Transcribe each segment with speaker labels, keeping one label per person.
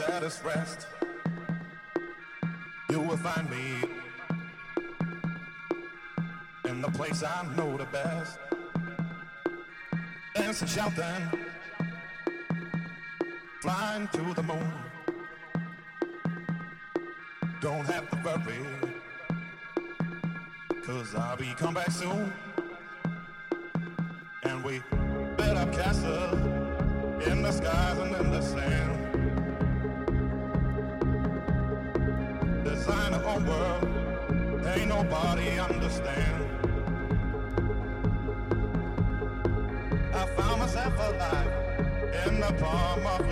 Speaker 1: its rest, you will find me in the place I know the best. Dancing, shouting, flying to the moon. Don't have to worry, cause I'll be come back soon. And we build up castles in the skies and in the sand. Nobody understand. I found myself alive in the palm of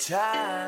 Speaker 2: time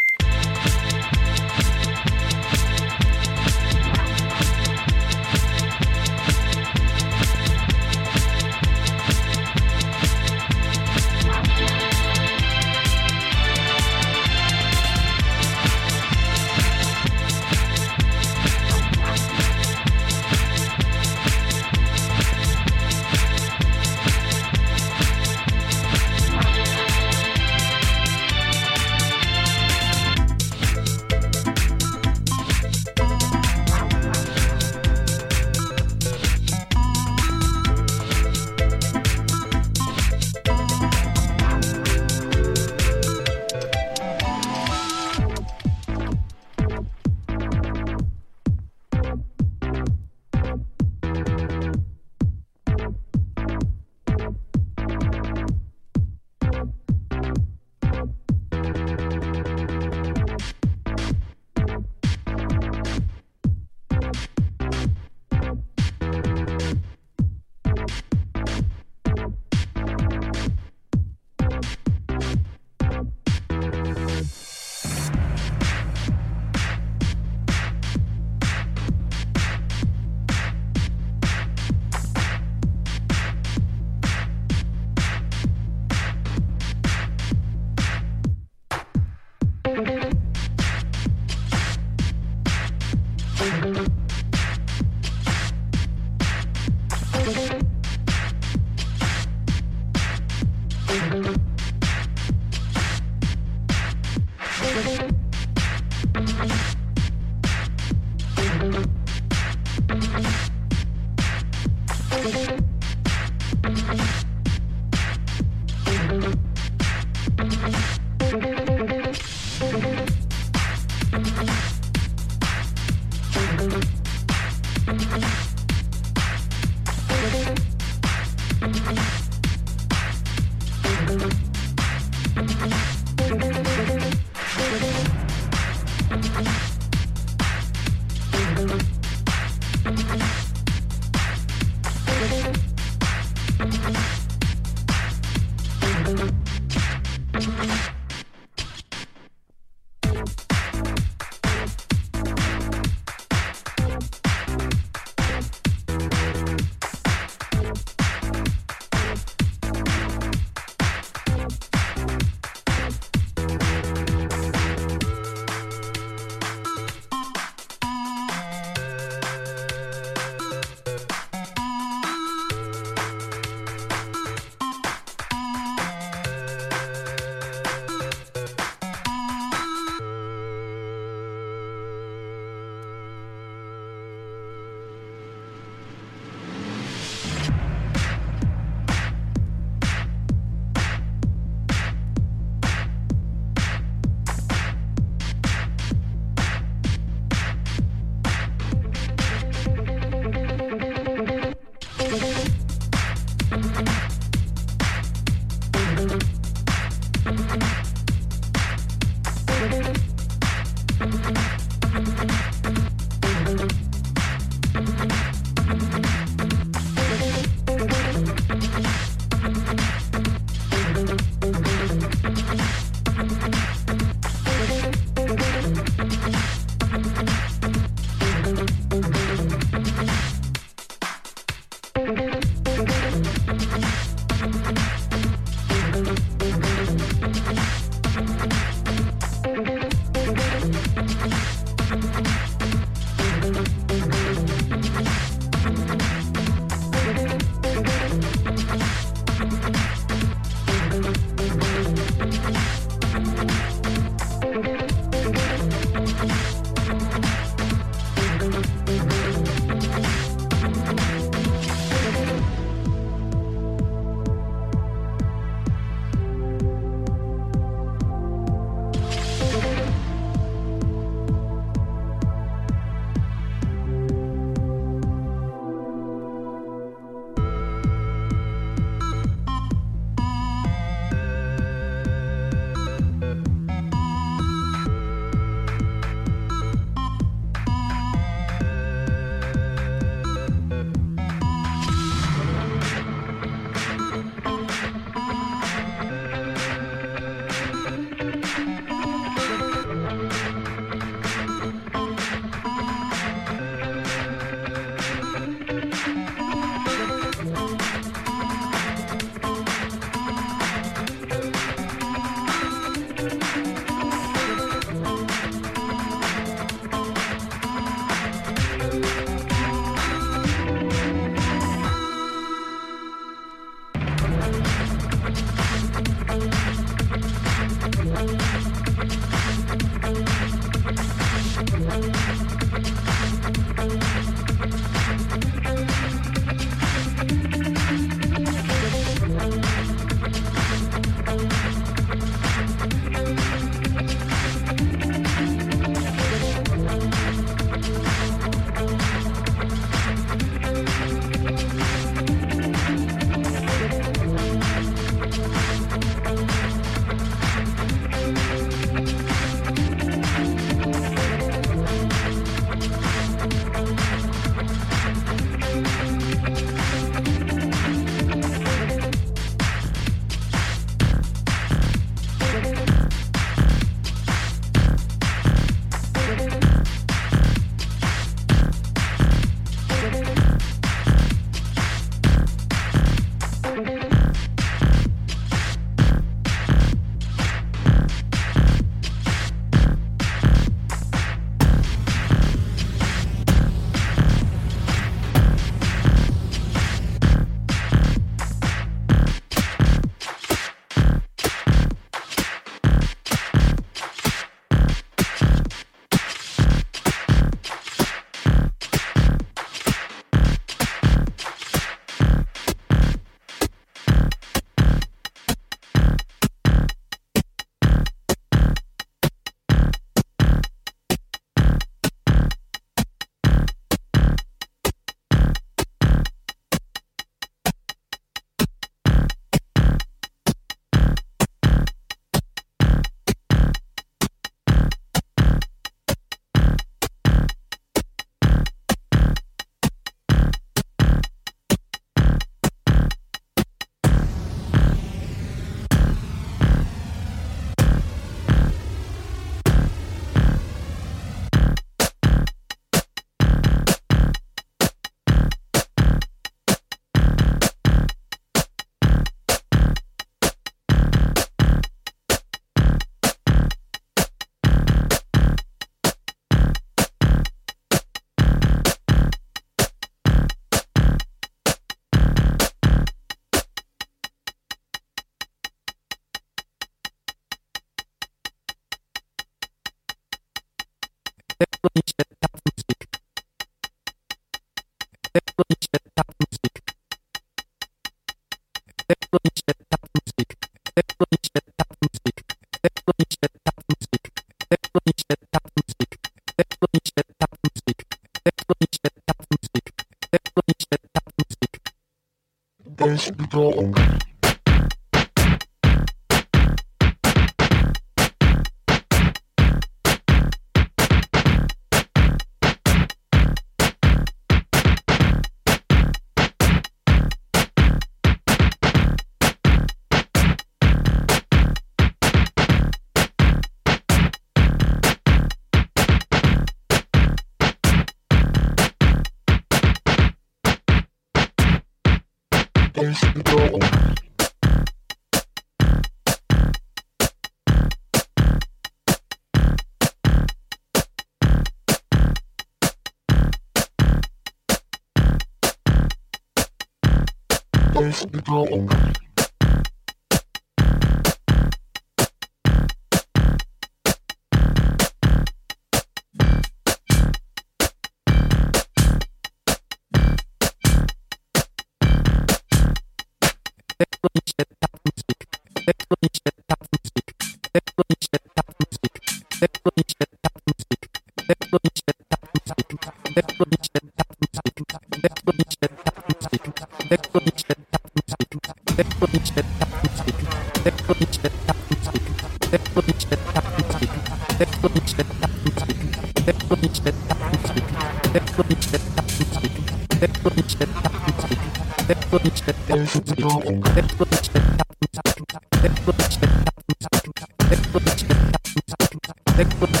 Speaker 3: Heck.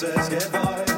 Speaker 3: says goodbye.